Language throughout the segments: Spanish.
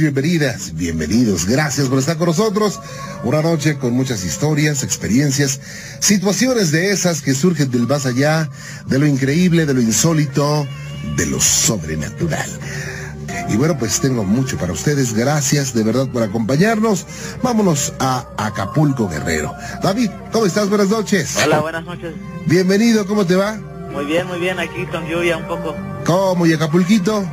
bienvenidas, bienvenidos. Gracias por estar con nosotros. Una noche con muchas historias, experiencias, situaciones de esas que surgen del más allá, de lo increíble, de lo insólito, de lo sobrenatural. Y bueno, pues tengo mucho para ustedes. Gracias de verdad por acompañarnos. Vámonos a Acapulco Guerrero. David, ¿cómo estás? Buenas noches. Hola, buenas noches. Bienvenido, ¿cómo te va? Muy bien, muy bien. Aquí con lluvia un poco. ¿Cómo? ¿Y Acapulquito?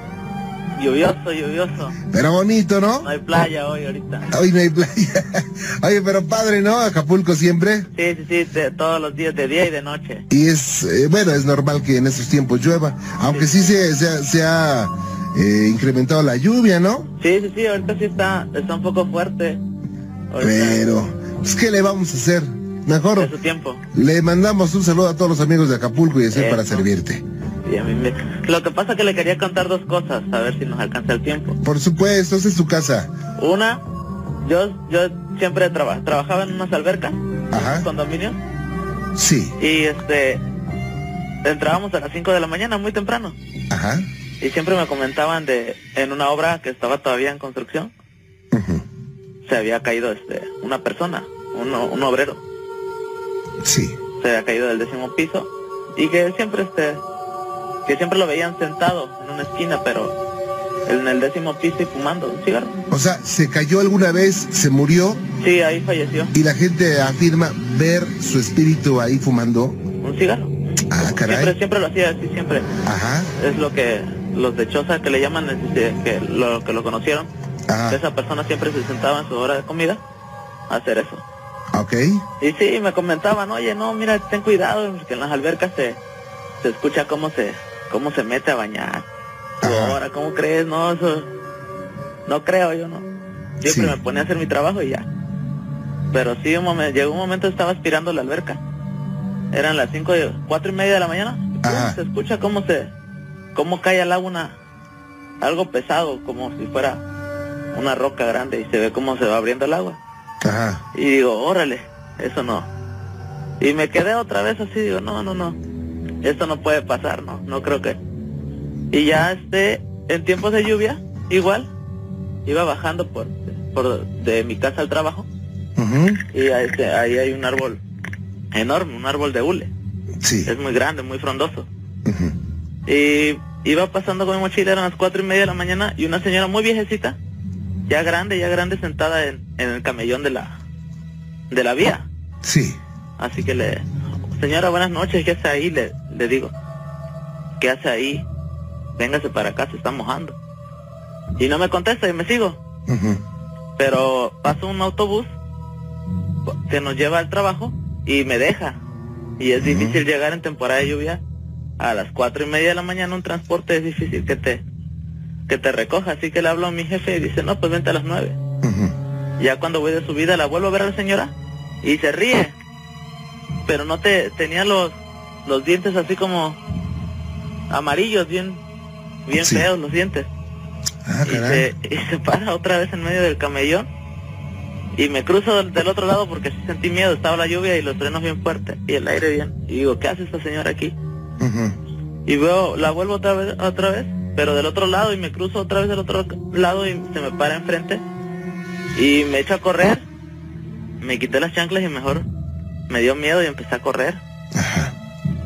Lluvioso, lluvioso. Pero bonito, ¿no? No hay playa hoy ahorita. Hoy no hay playa. Oye, pero padre, ¿no? Acapulco siempre. Sí, sí, sí, de- todos los días, de día y de noche. Y es, eh, bueno, es normal que en estos tiempos llueva, aunque sí se, se ha, se ha, eh, incrementado la lluvia, ¿no? Sí, sí, sí, ahorita sí está, está un poco fuerte. Ahorita Pero, pues, ¿qué le vamos a hacer? Mejor De su tiempo. le mandamos un saludo a todos los amigos de Acapulco y decir Eso. para servirte. Sí, a mí me- Lo que pasa es que le quería contar dos cosas, a ver si nos alcanza el tiempo. Por supuesto, es tu casa. Una, yo yo siempre traba- trabajaba en unas albercas, Ajá. condominio, Sí. y este entrábamos a las 5 de la mañana, muy temprano. Ajá. Y siempre me comentaban de en una obra que estaba todavía en construcción, se había caído este una persona, un, o- un obrero, Sí. se había caído del décimo piso y que siempre este que siempre lo veían sentado en una esquina, pero en el décimo piso y fumando un cigarro. O sea, se cayó alguna vez, se murió Sí, ahí falleció, y la gente afirma ver su espíritu ahí fumando. un cigarro. Ah, Siempre, caray. siempre lo hacía así, siempre. Ajá. Es lo que los de Choza que le llaman, que lo que lo conocieron, Ajá. esa persona siempre se sentaba en su hora de comida a hacer eso. Ok. Y sí, me comentaban, oye, no, mira, ten cuidado, porque en las albercas se, se escucha cómo se, cómo se mete a bañar. Ahora, ¿cómo crees? No, eso, no creo yo, no. Siempre Sí. me ponía a hacer mi trabajo y ya. Pero sí, un momento, llegó un momento estaba aspirando la alberca. Eran las cinco, cuatro y media de la mañana. Ajá. Se escucha cómo se, cómo cae al agua una, algo pesado, como si fuera una roca grande y se ve cómo se va abriendo el agua. Ajá. Y digo, órale, eso no. Y me quedé otra vez así, digo, no, no, no. Esto no puede pasar, no, no creo que. Y ya este, en tiempos de lluvia, igual, iba bajando por, por de mi casa al trabajo Ujú. y ahí, este, ahí hay un árbol enorme, un árbol de hule. Sí. Es muy grande, muy frondoso. Y iba pasando con mi mochila, eran las cuatro y media de la mañana, y una señora muy viejecita, ya grande, ya grande, sentada en, en el camellón de la, de la vía. Sí. Así que le, señora, buenas noches, ¿qué hace ahí? Le, le digo, ¿qué hace ahí? Véngase para acá, se está mojando. Y no me contesta y me sigo. Pero pasa un autobús que nos lleva al trabajo y me deja. Y es difícil llegar en temporada de lluvia a las cuatro y media de la mañana un transporte es difícil que te que te recoja. Así que le hablo a mi jefe y dice, no, pues vente a las nueve. Ya cuando voy de subida la vuelvo a ver a la señora y se ríe. Pero no te tenía los los dientes así como amarillos, bien bien Sí. feos los dientes. Ah, Y se, y se para otra vez en medio del camellón y me cruzo del, del otro lado porque sí sentí miedo, estaba la lluvia y los frenos bien fuertes y el aire bien. Y digo, ¿qué hace esta señora aquí? Y veo, la vuelvo otra vez, otra vez, pero del otro lado y me cruzo otra vez del otro lado y se me para enfrente y me echo a correr. Me quité las chanclas y mejor me dio miedo y empecé a correr. Ajá.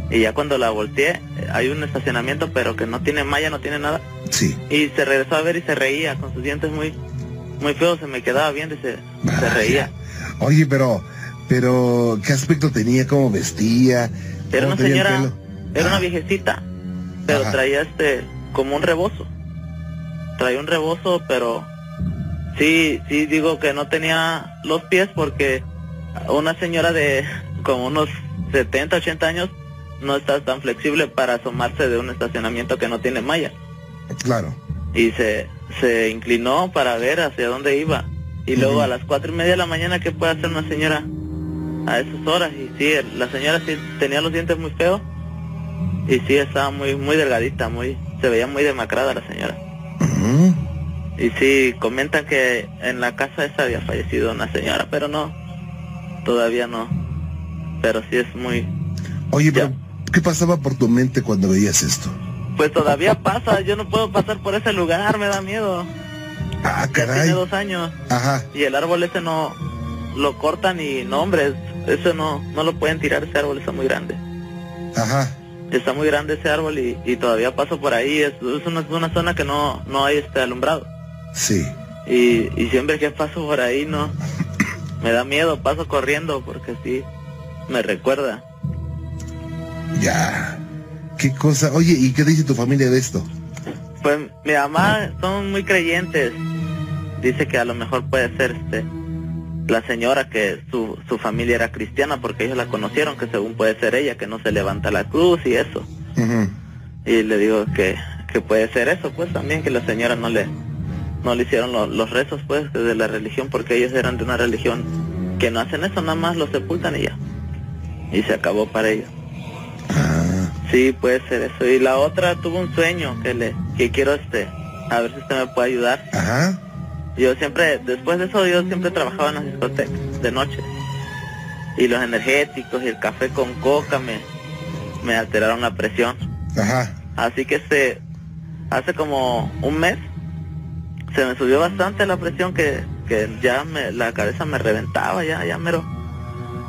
Y ya cuando la volteé, hay un estacionamiento pero que no tiene malla, no tiene nada. Sí. Y se regresó a ver y se reía con sus dientes muy muy feos, se me quedaba viendo y se, se reía. Oye, pero, pero, ¿qué aspecto tenía? ¿Cómo vestía? Era ¿Cómo una señora, era una viejecita, pero Ajá. traía este como un rebozo. Traía un rebozo, pero sí, sí digo que no tenía los pies porque una señora de como unos 70, 80 años no está tan flexible para asomarse de un estacionamiento que no tiene malla. Claro. y se, se inclinó para ver hacia dónde iba. Y luego a las cuatro y media de la mañana, ¿qué puede hacer una señora a esas horas? Y sí, el- la señora sí tenía los dientes muy feos y sí estaba muy muy delgadita, muy se veía muy demacrada la señora. Y sí, comentan que en la casa esa había fallecido una señora, pero no, todavía no. Pero sí es muy... Oye, pero. ¿Qué pasaba por tu mente cuando veías esto? Pues todavía pasa, yo no puedo pasar por ese lugar, me da miedo. Ah, Ya caray. tiene dos años. Ajá. Y el árbol ese no lo cortan y no, hombre, es- eso no, no lo pueden tirar, ese árbol está muy grande. Ajá. Está muy grande ese árbol y, y todavía paso por ahí, es, es una, es una zona que no, no hay este alumbrado. Sí. Y, y siempre que paso por ahí no, me da miedo, paso corriendo porque sí, me recuerda. Ya. Qué cosa. Oye, ¿y qué dice tu familia de esto? Pues mi mamá son muy creyentes. Dice que a lo mejor puede ser este la señora que su, su familia era cristiana porque ellos la conocieron, que según puede ser ella, que no se levanta la cruz y eso. Y le digo que, que puede ser eso, pues también que la señora no le no le hicieron lo- los rezos pues de la religión porque ellos eran de una religión que no hacen eso, nada más lo sepultan y ya. Y se acabó para ellos. Sí, puede ser eso. Y la otra tuvo un sueño que le que quiero este a ver si usted me puede ayudar. ajá. Yo siempre, después de eso, yo siempre trabajaba en las discotecas de noche. Y los energéticos y el café con coca me, me alteraron la presión. Ajá. Así que este, hace como un mes se me subió bastante la presión que, que ya me, la cabeza me reventaba, ya, ya mero,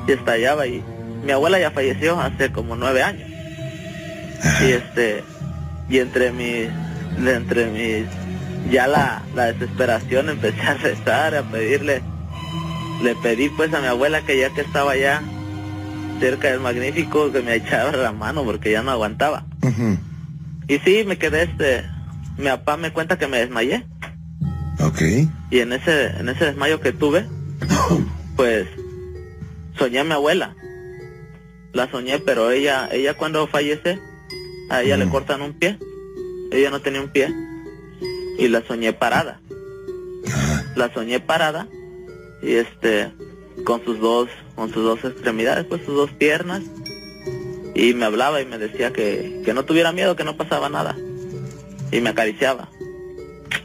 y estallaba. Y mi abuela ya falleció hace como nueve años. Y este, y entre mis, entre mis, ya la, la desesperación empecé a rezar, a pedirle, le pedí pues a mi abuela que ya que estaba ya cerca del magnífico que me echara la mano porque ya no aguantaba. Y sí, me quedé este, mi papá me cuenta que me desmayé Ok. y en ese, en ese desmayo que tuve, pues soñé a mi abuela. La soñé, pero ella, ella cuando fallece, a ella le Ujú. cortan un pie. Ella no tenía un pie y la soñé parada. Ajá. La soñé parada y este, con sus dos, con sus dos extremidades, pues sus dos piernas y me hablaba y me decía que, que no tuviera miedo, que no pasaba nada y me acariciaba.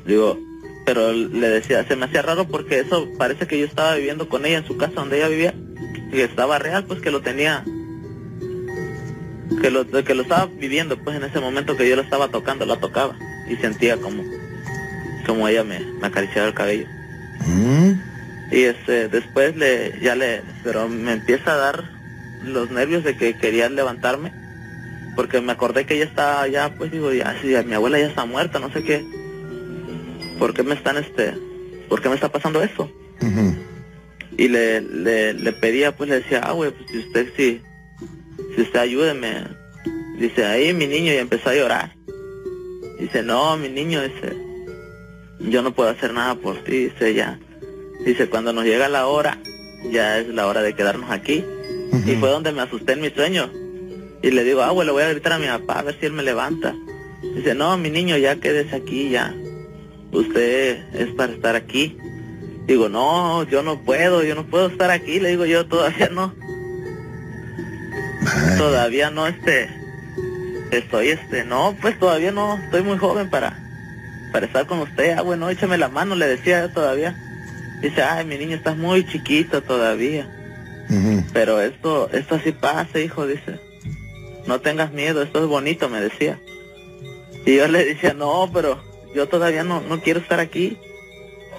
Digo, pero le decía, se me hacía raro porque eso parece que yo estaba viviendo con ella en su casa donde ella vivía y estaba real, pues que lo tenía, que lo, que lo estaba viviendo, pues en ese momento que yo lo estaba tocando, la tocaba y sentía como, como ella me, me acariciaba el cabello. Mm, Y este, después le, ya le, pero me empieza a dar los nervios de que quería levantarme, porque me acordé que ella estaba ya, pues digo, ya, si mi abuela ya está muerta, no sé qué, ¿por qué me están, este, por qué me está pasando esto? Y le, le, le pedía, pues le decía, ah, güey, pues si usted, si, si usted ayúdeme, dice, ahí mi niño, y empezó a llorar. Dice, no, mi niño, dice, yo no puedo hacer nada por ti, dice, ya. Dice, cuando nos llega la hora, ya es la hora de quedarnos aquí. Y fue donde me asusté en mi sueño. Y le digo, ah, le voy a gritar a mi papá a ver si él me levanta. Dice, no, mi niño, ya quédese aquí, ya. Usted es para estar aquí. Digo, no, yo no puedo, yo no puedo estar aquí. Le digo, yo todavía no, Ay, todavía no, este, estoy, este, no, pues todavía no, estoy muy joven para, para estar con usted. Ah, bueno, échame la mano, le decía yo todavía. Dice, ay, mi niño, estás muy chiquito todavía. Pero esto, esto así pasa, hijo, dice. No tengas miedo, esto es bonito, me decía. Y yo le decía, no, pero yo todavía no, no quiero estar aquí.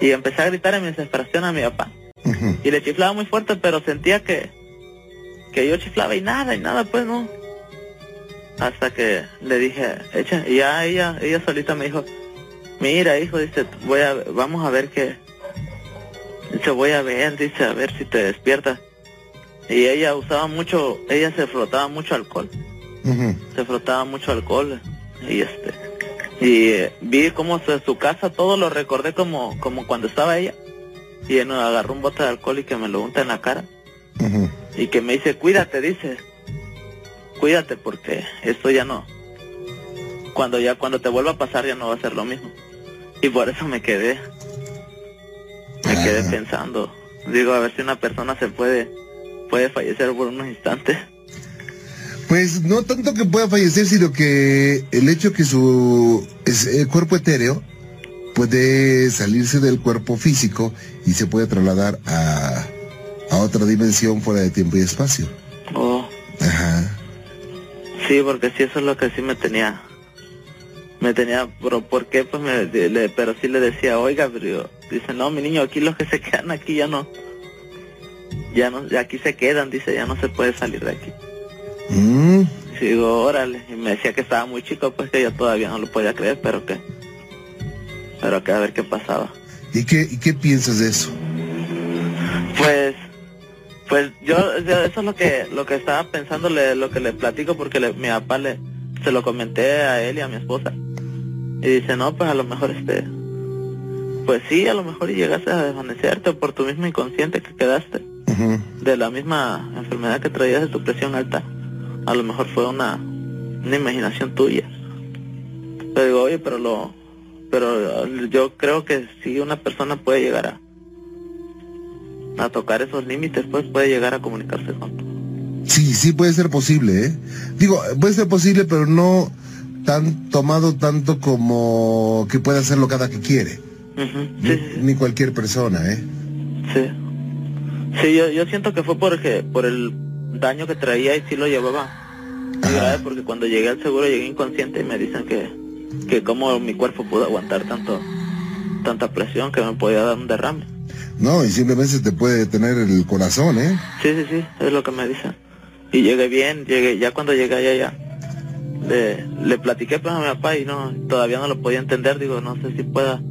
Y empecé a gritar en mi desesperación a mi papá. Y le chiflaba muy fuerte, pero sentía que, que yo chiflaba y nada, y nada, pues no. Hasta que le dije, echa, y ya ella, ella solita me dijo, mira hijo, dice, voy a, vamos a ver qué, dice, voy a ver, dice, a ver si te despiertas. Y ella usaba mucho, ella se frotaba mucho alcohol, se frotaba mucho alcohol, y este, y eh, vi cómo su, su casa, todo lo recordé como, como cuando estaba ella, y él agarró un bote de alcohol y que me lo unta en la cara, Y que me dice, cuídate, dice, cuídate porque esto ya no, cuando ya, cuando te vuelva a pasar ya no va a ser lo mismo. Y por eso me quedé, me quedé Ah. pensando, digo, a ver si una persona se puede, puede fallecer por unos instantes. Pues no tanto que pueda fallecer, sino que el hecho que su es- eh, cuerpo etéreo puede salirse del cuerpo físico y se puede trasladar a, a otra dimensión fuera de tiempo y espacio. Oh, Ajá. sí, porque sí, eso es lo que sí me tenía, me tenía, pero ¿por qué? Pues me, le- pero sí le decía, oiga, pero dice, no, mi niño, aquí los que se quedan aquí ya no, ya no, ya aquí se quedan, dice, ya no se puede salir de aquí. Mm, Y digo, órale, y me decía que estaba muy chico, pues que yo todavía no lo podía creer, pero que, pero que a ver qué pasaba. ¿Y qué, y qué piensas de eso? Pues, pues yo, yo eso es lo que, lo que estaba pensando, le- lo que le platico, porque le- mi papá le, se lo comenté a él y a mi esposa. Y dice, no, pues a lo mejor este, pues sí, a lo mejor llegaste a desvanecerte por tu mismo inconsciente que quedaste, de la misma enfermedad que traías de tu presión alta. A lo mejor fue una, una imaginación tuya. Pero digo, oye, pero lo, pero yo creo que si una persona puede llegar a, a tocar esos límites, pues puede llegar a comunicarse con. Sí, sí puede ser posible, ¿eh? Digo, puede ser posible, pero no tan tomado tanto como que puede hacerlo cada que quiere. Ni, Sí, sí, ni cualquier persona, ¿eh? sí. Sí, yo, yo siento que fue porque, por el daño que traía y sí lo llevaba. grave, porque cuando llegué al seguro llegué inconsciente y me dicen que, que cómo mi cuerpo pudo aguantar tanto, tanta presión que me podía dar un derrame. No, y simplemente te puede detener el corazón, ¿eh? Sí, sí, sí, es lo que me dicen. Y llegué bien, llegué, ya cuando llegué allá, ya, le, le platiqué pues a mi papá y no, todavía no lo podía entender, digo, no sé si pueda,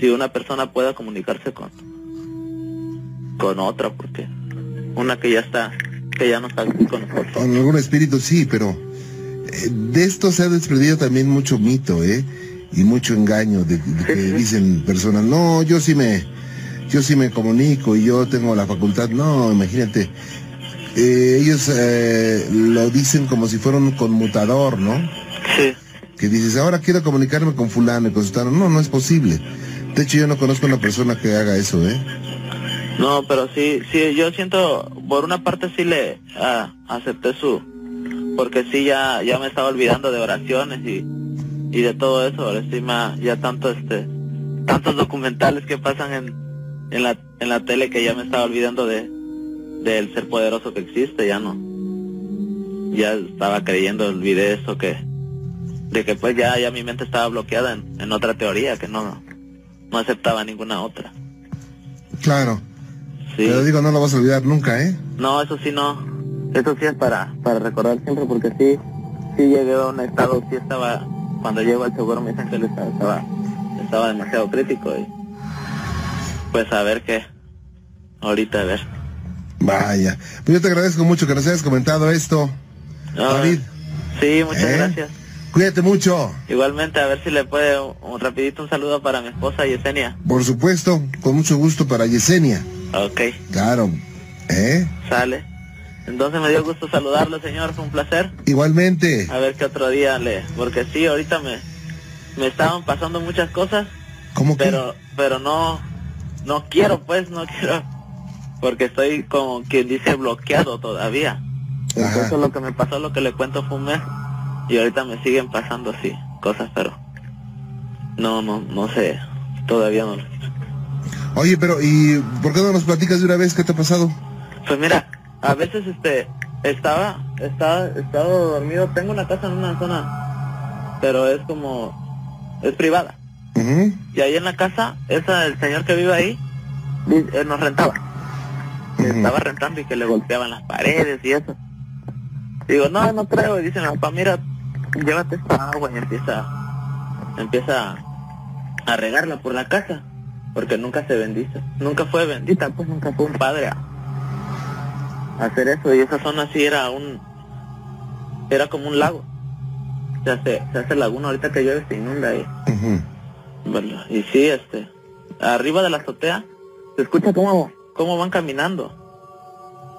si una persona pueda comunicarse con, con otra, porque una que ya está, que ya no está aquí con nosotros. Con algún espíritu sí, pero eh, de esto se ha desprendido también mucho mito, ¿eh? Y mucho engaño de, de que dicen personas, no, yo sí me, yo sí me comunico y yo tengo la facultad. No, imagínate. Eh, ellos eh, lo dicen como si fuera un conmutador, ¿no? Sí, Que dices, ahora quiero comunicarme con fulano y con sutano. No, no es posible. De hecho, yo no conozco a una persona que haga eso, ¿eh? no, pero sí, sí, yo siento, por una parte sí le ah, acepté su, porque sí ya, ya me estaba olvidando de oraciones y, y de todo eso, ahora me, ya tanto este, tantos documentales que pasan en, en la, en la tele que ya me estaba olvidando de, del ser poderoso que existe, ya no, ya estaba creyendo, olvidé eso que, de que pues ya, ya mi mente estaba bloqueada en, en otra teoría que no, no aceptaba ninguna otra. Claro. Sí. Pero digo, no lo vas a olvidar nunca, ¿eh? No, eso sí no. Eso sí es para, para recordar siempre porque sí, sí llegué a un estado, sí estaba, cuando llego al seguro me dicen que estaba, estaba demasiado crítico y pues a ver qué, ahorita a ver. Vaya. Pues yo te agradezco mucho que nos hayas comentado esto. No, David. Sí, muchas ¿Eh? gracias. Cuídate mucho. Igualmente, a ver si le puede un, un rapidito un saludo para mi esposa Yesenia. Por supuesto, con mucho gusto para Yesenia. Ok, Claro. ¿Eh? sale. Entonces me dio gusto saludarlo, señor, fue un placer. Igualmente. A ver qué otro día le, porque sí, ahorita me, me estaban pasando muchas cosas ¿Cómo que? pero pero no no quiero pues no quiero porque estoy como quien dice bloqueado todavía Ajá. lo que me pasó lo que le cuento fue un mes y ahorita me siguen pasando así cosas pero no no no sé todavía no Oye, pero ¿y por qué no nos platicas de una vez qué te ha pasado? pues mira a veces este estaba estaba estaba dormido tengo una casa en una zona pero es como es privada Y ahí en la casa, esa, el señor que vive ahí, él nos rentaba. Ujú. Estaba rentando y que le golpeaban las paredes y eso. Digo, no, no creo. Y dice mi papá, mira, llévate esta agua y empieza, empieza a regarla por la casa. Porque nunca se bendice. Nunca fue bendita, pues nunca fue un padre a, a hacer eso. Y esa zona sí era un, era como un lago. Se hace, se hace laguna ahorita que llueve se inunda ahí. Bueno, y sí, este, arriba de la azotea, se escucha cómo, cómo van caminando.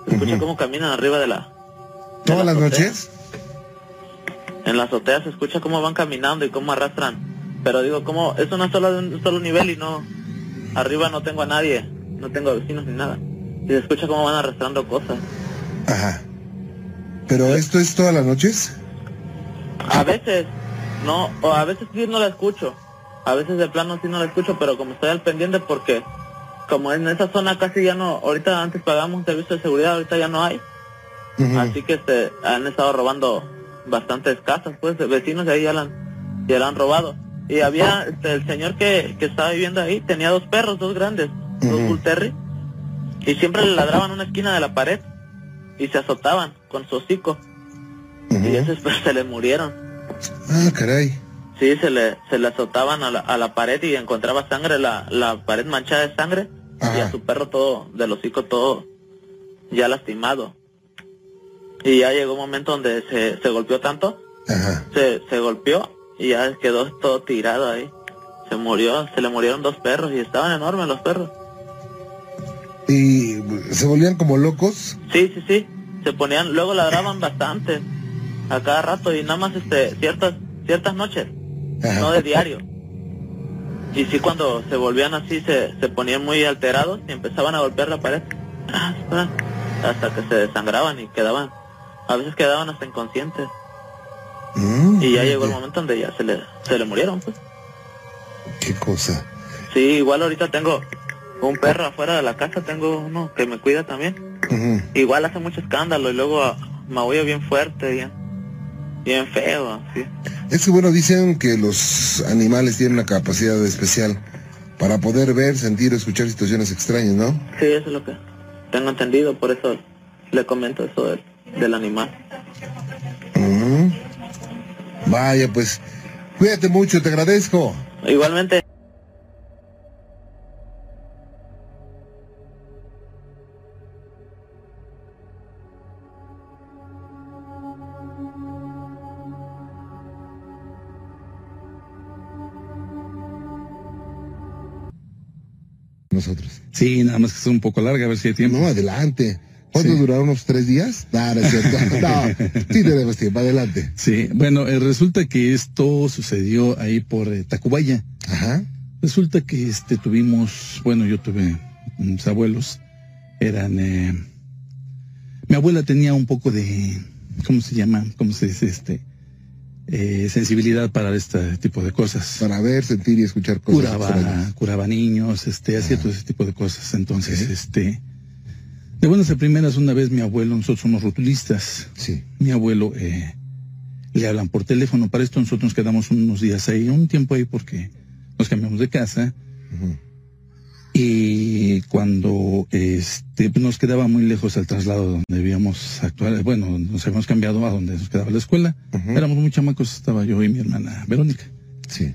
Se escucha Ujú. cómo caminan arriba de la... de ¿Todas la las noches? En la azotea se escucha cómo van caminando y cómo arrastran. Pero digo, como es una sola de un solo nivel y no, arriba no tengo a nadie, no tengo vecinos ni nada. Y se escucha cómo van arrastrando cosas. Ajá. ¿Pero esto es todas las noches? A veces, no, o a veces sí no la escucho. A veces de plano sí no la escucho, pero como estoy al pendiente porque como en esa zona casi ya no, ahorita antes pagamos un servicio de seguridad, ahorita ya no hay. Así que este, han estado robando bastantes casas, pues, vecinos de ahí ya la han, y eran robados. Y había este, el señor que, que estaba viviendo ahí, tenía dos perros, dos grandes, dos Bull Terry, y siempre le ladraban una esquina de la pared y se azotaban con su hocico. Y esos pues se le murieron. Ah, caray. Sí, se le, se le azotaban a la, a la pared y encontraba sangre, la, la pared manchada de sangre y a su perro todo, del hocico todo ya lastimado. Y ya llegó un momento donde se, se golpeó tanto, Se, se golpeó y ya quedó todo tirado ahí. Se murió, se le murieron dos perros y estaban enormes los perros. ¿Y se volvían como locos? Sí, sí, sí. Se ponían, luego ladraban bastante a cada rato y nada más este ciertas ciertas noches, no de diario. Y sí cuando se volvían así se, se ponían muy alterados y empezaban a golpear la pared. Ah, hasta que se desangraban y quedaban, a veces quedaban hasta inconscientes. Mm, y ya llegó el momento donde ya se le, se le murieron, pues. ¿Qué cosa? Sí, igual ahorita tengo un perro afuera de la casa, tengo uno que me cuida también. Igual hace mucho escándalo y luego ah, maullo bien fuerte, bien, bien feo, sí. Es que bueno, dicen que los animales tienen una capacidad especial para poder ver, sentir, escuchar situaciones extrañas, ¿no? Sí, eso es lo que tengo entendido, por eso le comento eso del, del animal. Vaya, pues, cuídate mucho, te agradezco. Igualmente. Nosotros. Sí, nada más que es un poco larga, a ver si hay tiempo. No, adelante. ¿Cuánto duraron unos tres días? No, no, sí tenemos tiempo, adelante. Sí, bueno, eh, resulta que esto sucedió ahí por eh, Tacubaya. Ajá. Resulta que este tuvimos, bueno, yo tuve mis abuelos, eran, eh, mi abuela tenía un poco de, ¿cómo se llama? ¿Cómo se dice este? Eh, sensibilidad para este tipo de cosas. Para ver, sentir y escuchar cosas. Curaba, curaba niños, este, hacía todo ese tipo de cosas. Entonces, este, de buenas a primeras, una vez mi abuelo, nosotros somos rotulistas. Sí. Mi abuelo, eh, le hablan por teléfono. Para esto nosotros nos quedamos unos días ahí, un tiempo ahí porque nos cambiamos de casa. Y cuando este, nos quedaba muy lejos el traslado donde vivíamos actual, bueno, nos habíamos cambiado a donde nos quedaba la escuela. Éramos muy chamacos, estaba yo y mi hermana Verónica. Sí.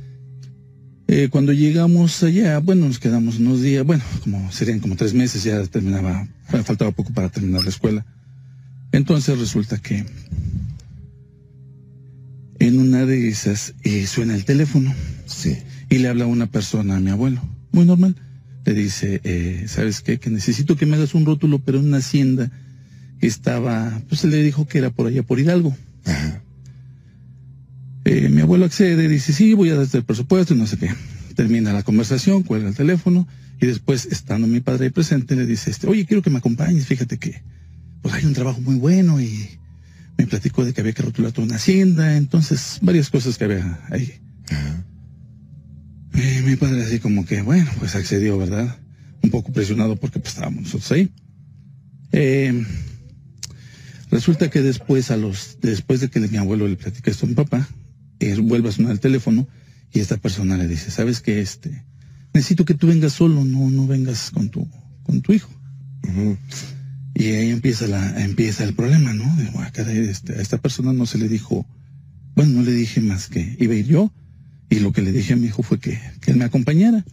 Eh, cuando llegamos allá, bueno, nos quedamos unos días, bueno, como serían como tres meses, ya terminaba, faltaba poco para terminar la escuela. Entonces resulta que en una de esas eh, suena el teléfono. Sí. Y le habla una persona a mi abuelo, muy normal le dice, eh, ¿sabes qué? Que necesito que me hagas un rótulo, pero en una hacienda que estaba, pues le dijo que era por allá, por Hidalgo. Eh, mi abuelo accede, dice, sí, voy a darte el presupuesto, y no sé qué. Termina la conversación, cuelga el teléfono, y después, estando mi padre ahí presente, le dice, este, oye, quiero que me acompañes, fíjate que, pues hay un trabajo muy bueno, y me platicó de que había que rotular toda una hacienda, entonces, varias cosas que había ahí. Mi padre así como que, bueno, pues accedió, ¿verdad? Un poco presionado porque pues estábamos nosotros ahí. Eh, resulta que después a los, después de que mi abuelo le platica esto a mi papá, eh, vuelve a sonar el teléfono y esta persona le dice, ¿sabes qué? Este, necesito que tú vengas solo, no, no vengas con tu, con tu hijo. Y ahí empieza la, empieza el problema, ¿no? De, bueno, este, a esta persona no se le dijo, bueno, no le dije más que iba a ir yo, y lo que le dije a mi hijo fue que, él me acompañara.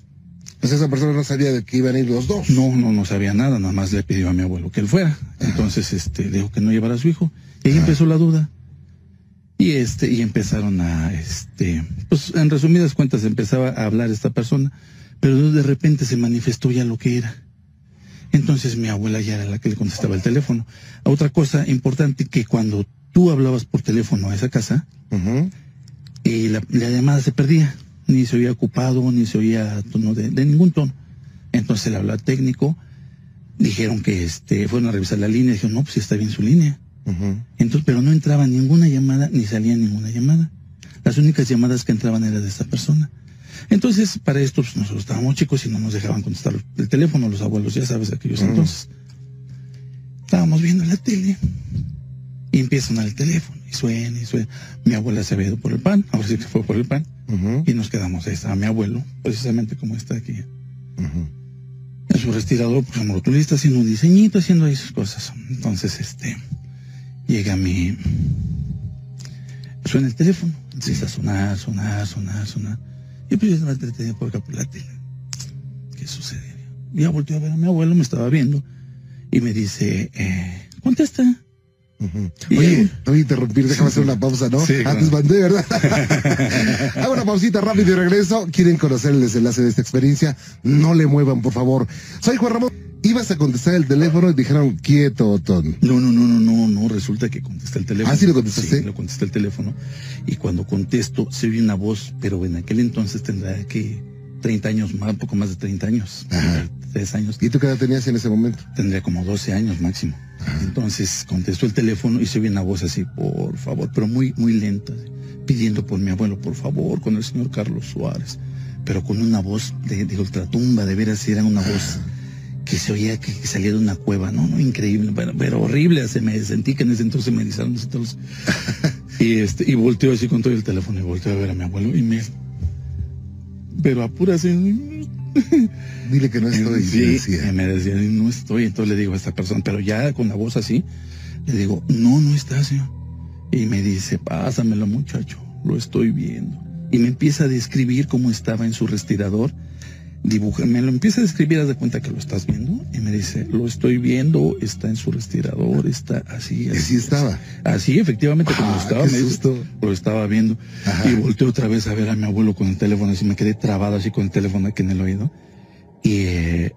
Pues esa persona no sabía de que iban a ir los dos. No, no, no sabía nada, nada más le pidió a mi abuelo que él fuera. Entonces, este, le dijo que no llevara a su hijo. Y ahí empezó la duda. Y este, y empezaron a, este, pues en resumidas cuentas empezaba a hablar esta persona, pero de repente se manifestó ya lo que era. Entonces mi abuela ya era la que le contestaba el teléfono. Otra cosa importante que cuando tú hablabas por teléfono a esa casa, y la, llamada se perdía, ni se oía ocupado, ni se oía tono de, ningún tono. Entonces le habló al técnico, dijeron que este, fueron a revisar la línea, dijeron, no, pues está bien su línea. Entonces, pero no entraba ninguna llamada, ni salía ninguna llamada. Las únicas llamadas que entraban eran de esta persona. Entonces, para esto, pues nosotros estábamos chicos y no nos dejaban contestar el teléfono, los abuelos, ya sabes, aquellos entonces. Estábamos viendo la tele Y empieza a sonar el teléfono, y suena, y suena. Mi abuela se había ido por el pan, ahora sí que fue por el pan. Y nos quedamos, ahí estaba mi abuelo, precisamente como está aquí. En su respirador, pues como tú le estás haciendo un diseñito, haciendo ahí sus cosas. Entonces, este, llega mi, suena el teléfono, empieza a sonar, sonar, sonar, sonar. Y pues yo estaba entretenido por acá por la tele. ¿Qué sucede? Ya volteé a ver a mi abuelo, me estaba viendo, y me dice, eh, contesta. Oye, no voy a interrumpir, déjame hacer una pausa, ¿no? Sí, Antes mandé, ¿verdad? Hago una pausita rápido y regreso. ¿Quieren conocer el desenlace de esta experiencia? No le muevan, por favor. Soy Juan Ramón. Ibas a contestar el teléfono y dijeron, quieto, Otón. No, no, no, no, no, no, resulta que contesté el teléfono. ¿Ah, sí lo contestaste? Sí, lo contesté el teléfono. Y cuando contesto, se oye una voz, pero en aquel entonces tendrá que 30 años más, un poco más de 30 años. Ajá. 3 años. ¿Y tú qué edad tenías en ese momento? Tendría como 12 años máximo. Entonces contestó el teléfono y se oye una voz así, por favor, pero muy, muy lenta, pidiendo por mi abuelo, por favor, con el señor Carlos Suárez. Pero con una voz de, de ultratumba, de veras, era una voz que se oía que, que salía de una cueva, no, no, increíble, pero, pero horrible, se me sentí que en ese entonces me erizaron los y este, y volteó así con todo el teléfono y volteó a ver a mi abuelo y me, pero apura así, Dile que no estoy. sí, decía. me decía, no estoy. Entonces le digo a esta persona, pero ya con la voz así, le digo, no, no está, señor. Y me dice, pásamelo, muchacho, lo estoy viendo. Y me empieza a describir cómo estaba en su respirador. Dibuja, me lo empieza a describir, haz de cuenta que lo estás viendo. Y me dice, lo estoy viendo, está en su respirador, está así. Y así, así estaba. Así, efectivamente, como Ah, lo estaba, me dice, lo estaba viendo. Ajá. Y volteé otra vez a ver a mi abuelo con el teléfono, así me quedé trabado así con el teléfono aquí en el oído. Y eh,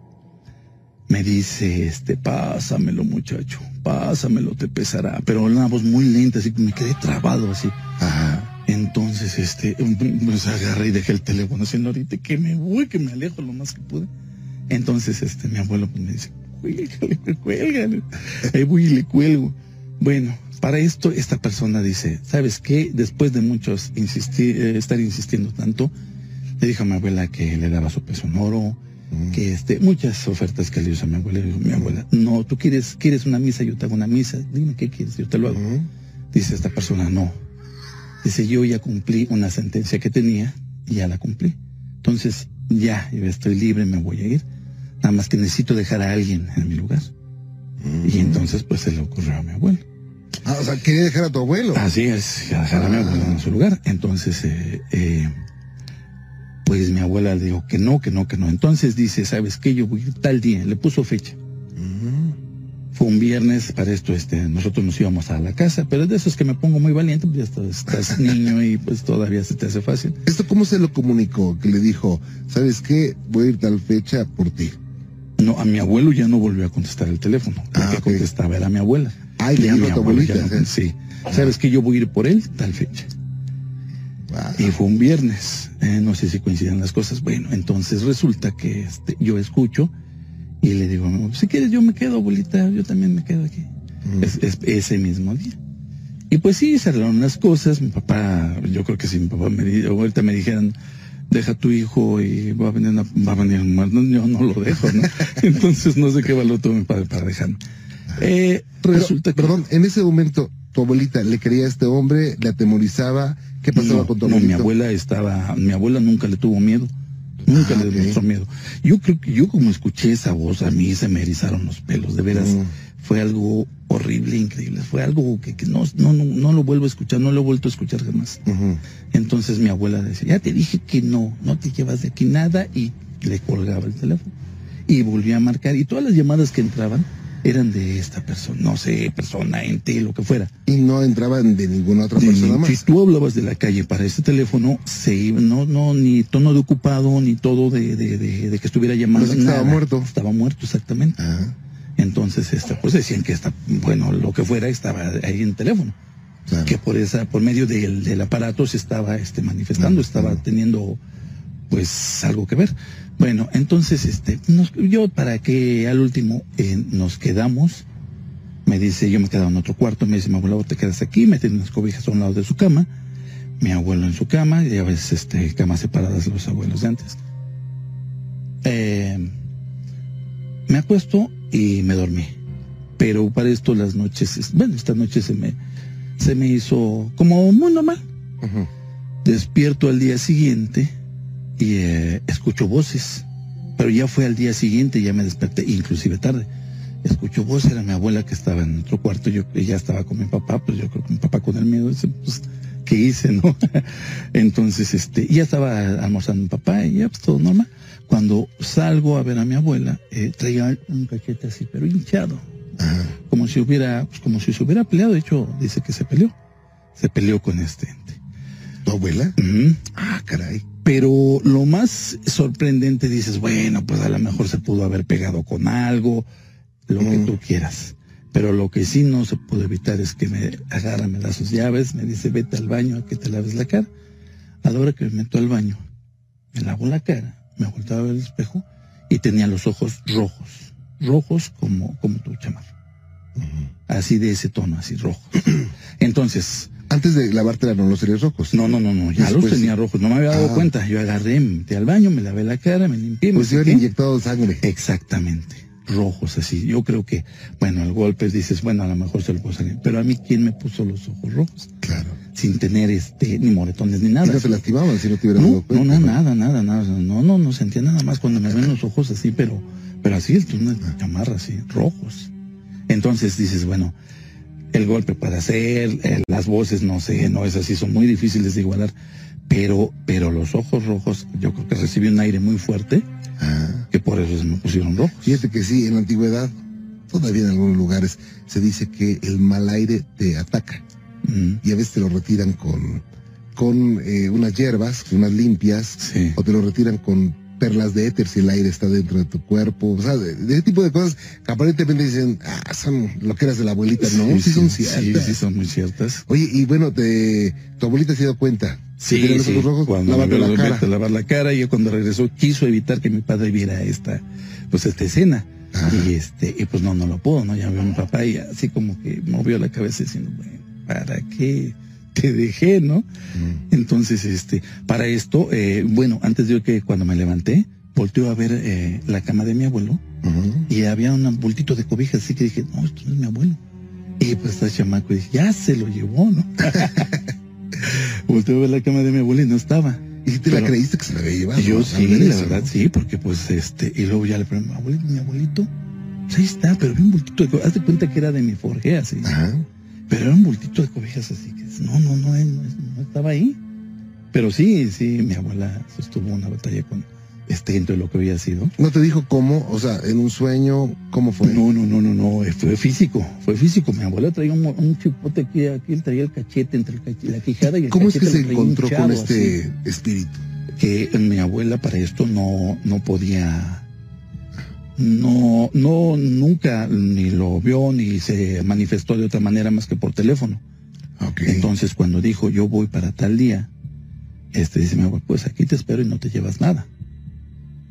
me dice, este, pásamelo muchacho, pásamelo, te pesará. Pero una voz muy lenta, así que me quedé trabado así. Ajá. Entonces, este, pues agarré y dejé el teléfono, señorita, que me voy, que me alejo lo más que pude. Entonces, este, mi abuelo pues, me dice, cuélgale, cuélgale. Ahí voy y le cuelgo. Bueno, para esto, esta persona dice, ¿sabes qué? Después de muchos insistir, eh, estar insistiendo tanto, le dijo a mi abuela que le daba su peso en oro, Mm. que este, muchas ofertas que le hizo a mi abuela. Le dijo, mi abuela, no, tú quieres, quieres una misa, yo te hago una misa. Dime qué quieres, yo te lo hago. Ujú. Dice esta persona, no. Dice, yo ya cumplí una sentencia que tenía y ya la cumplí. Entonces, ya, yo estoy libre, me voy a ir. Nada más que necesito dejar a alguien en mi lugar. Y entonces, pues, se le ocurrió a mi abuelo. Ah, o sea, quería dejar a tu abuelo. Así es, dejar a mi abuelo en su lugar. Entonces, eh, eh, pues mi abuela le dijo que no, que no, que no. Entonces dice, ¿sabes qué? Yo voy a ir tal día. Le puso fecha. Fue un viernes, para esto este, nosotros nos íbamos a la casa, pero es de esos que me pongo muy valiente, pues ya estás, estás niño y pues todavía se te hace fácil. ¿Esto cómo se lo comunicó? Que le dijo, ¿sabes qué? Voy a ir tal fecha por ti. No, a mi abuelo ya no volvió a contestar el teléfono. El Ah, que contestaba era mi abuela. Ay, Ya mi abuelo ya no- ¿sí? sí. ¿Sabes que yo voy a ir por él? Tal fecha. Y fue un viernes. Eh, no sé si coinciden las cosas. Bueno, entonces resulta que este, yo escucho y le digo, si quieres yo me quedo, abuelita, yo también me quedo aquí. Mm. Es- es- ese mismo día. Y pues sí, se arreglaron las cosas. Mi papá, yo creo que si mi papá me ahorita me dijeran, deja a tu hijo y va a venir, una- va a venir un muerto, yo no lo dejo, ¿no? Entonces no sé qué valor tuvo mi padre para dejarme. Eh, Pero, resulta que... Perdón, en ese momento, tu abuelita le quería a este hombre, le atemorizaba. ¿Qué pasaba no, con tu no, abuelito? mi abuela estaba, mi abuela nunca le tuvo miedo. Nunca Ah, le ok. demostró miedo. Yo creo que yo como escuché esa voz, a mí se me erizaron los pelos, de veras. Mm. Fue algo horrible, increíble. Fue algo que, que no, no, no, no lo vuelvo a escuchar, no lo he vuelto a escuchar jamás. Entonces mi abuela decía, ya te dije que no, no te llevas de aquí nada y le colgaba el teléfono. Y volvió a marcar y todas las llamadas que entraban eran de esta persona, no sé, persona, ente, lo que fuera. Y no entraban de ninguna otra persona Si más. tú hablabas de la calle para este teléfono, se iba, no, no, ni tono de ocupado, ni todo de, de, de, de que estuviera llamando. Pues estaba nada. muerto. Estaba muerto, exactamente. Ajá. Entonces, este, pues decían que está, bueno, lo que fuera estaba ahí en teléfono. Claro. Que por esa, por medio del, del aparato se estaba este manifestando, estaba teniendo pues algo que ver. Bueno, entonces este, nos- yo para que al último eh, nos quedamos, me dice, yo me quedaba en otro cuarto, me dice, mi abuelo, te quedas aquí, me tiene unas cobijas a un lado de su cama, mi abuelo en su cama, y a veces este, camas separadas los abuelos de antes. Eh, me acuesto y me dormí. Pero para esto las noches, bueno, esta noche se me, se me hizo como muy normal. Despierto al día siguiente y eh, escucho voces. Pero ya fue al día siguiente, ya me desperté, inclusive tarde. Escucho voces, era mi abuela que estaba en otro cuarto, yo ya estaba con mi papá, pues yo creo que mi papá con el miedo, dice, pues, ¿qué hice, no? Entonces, este, ya estaba almorzando mi papá y ya pues todo normal. Cuando salgo a ver a mi abuela, eh, traía un cachete así, pero hinchado. Como si hubiera, pues como si se hubiera peleado, de hecho, dice que se peleó. Se peleó con este ente. ¿Tu abuela? Ah, caray. Pero lo más sorprendente dices, bueno, pues a lo mejor se pudo haber pegado con algo, lo que tú quieras. Pero lo que sí no se pudo evitar es que me agarra, me da sus llaves, me dice, vete al baño a que te laves la cara. A la hora que me meto al baño, me lavo la cara, me volteaba a ver el espejo y tenía los ojos rojos, rojos como, como tu chamarra. Así de ese tono, así rojos. Entonces, antes de lavarte no los tenías rojos. No, no, no, no, ya los tenía rojos, no me había dado ah. cuenta. Yo agarré, me metí al baño, me lavé la cara, me limpié. Pues me inyectado sangre. Exactamente, rojos así. Yo creo que, bueno, al golpe dices, bueno, a lo mejor se lo puso salir. Pero a mí, ¿quién me puso los ojos rojos? Claro. Sin tener este, ni moretones ni nada. ¿Y no te lastimaban si no te hubieras no, dado cuenta? No, nada, nada, nada. No, no, no sentía nada más cuando me ven los ojos así, pero, pero así, el una chamarra así, rojos. Entonces dices, bueno, el golpe puede hacer, eh, las voces no sé, no es así, son muy difíciles de igualar, pero, pero los ojos rojos, yo creo que recibí un aire muy fuerte, ah. que por eso se me pusieron rojos. Fíjate que sí, en la antigüedad, todavía en algunos lugares, se dice que el mal aire te ataca. Y a veces te lo retiran con, con eh, unas hierbas, unas limpias, o te lo retiran con perlas de éter si el aire está dentro de tu cuerpo, o sea, de, ese tipo de cosas que aparentemente dicen, ah, son lo que eras de la abuelita, no, sí, son ciertas. Sí, son muy ciertas. Oye, y bueno, te, tu abuelita se dio cuenta. Sí, los ojos rojos, cuando la cara. lavar la cara, y cuando regresó quiso evitar que mi padre viera esta, pues esta escena. Y este, y pues no, no lo pudo, ¿no? Ya vio a mi papá y así como que movió la cabeza diciendo, bueno, ¿para qué? Te dejé, ¿no? Entonces, este, para esto, eh, bueno, antes de que cuando me levanté, volteó a ver eh, la cama de mi abuelo y había un bultito de cobijas, así que dije, no, esto no es mi abuelo. Y pues está chamaco y dije, ya se lo llevó, ¿no? volteó a ver la cama de mi abuelo y no estaba. ¿Y te la creíste que se la había llevado? Yo sí, la verdad, sí, porque pues este, y luego ya le pregunté, abuelito, mi abuelito, pues ahí está, pero vi un bultito de cobijas, haz de cuenta que era de mi forje, así. Ajá. Pero era un bultito de cobijas así que no, no, no, no, estaba ahí. Pero sí, sí, mi abuela sostuvo una batalla con este de lo que había sido. ¿No te dijo cómo? O sea, en un sueño, ¿cómo fue? No, no, no, no, no, fue físico, fue físico. Mi abuela traía un, chipote aquí, aquí él traía el cachete entre el cachete, la quijada y el ¿Cómo es que se encontró con este espíritu? Que mi abuela para esto no, no podía no, no, nunca ni lo vio ni se manifestó de otra manera más que por teléfono. Entonces cuando dijo yo voy para tal día, este dice mi abuela, pues aquí te espero y no te llevas nada.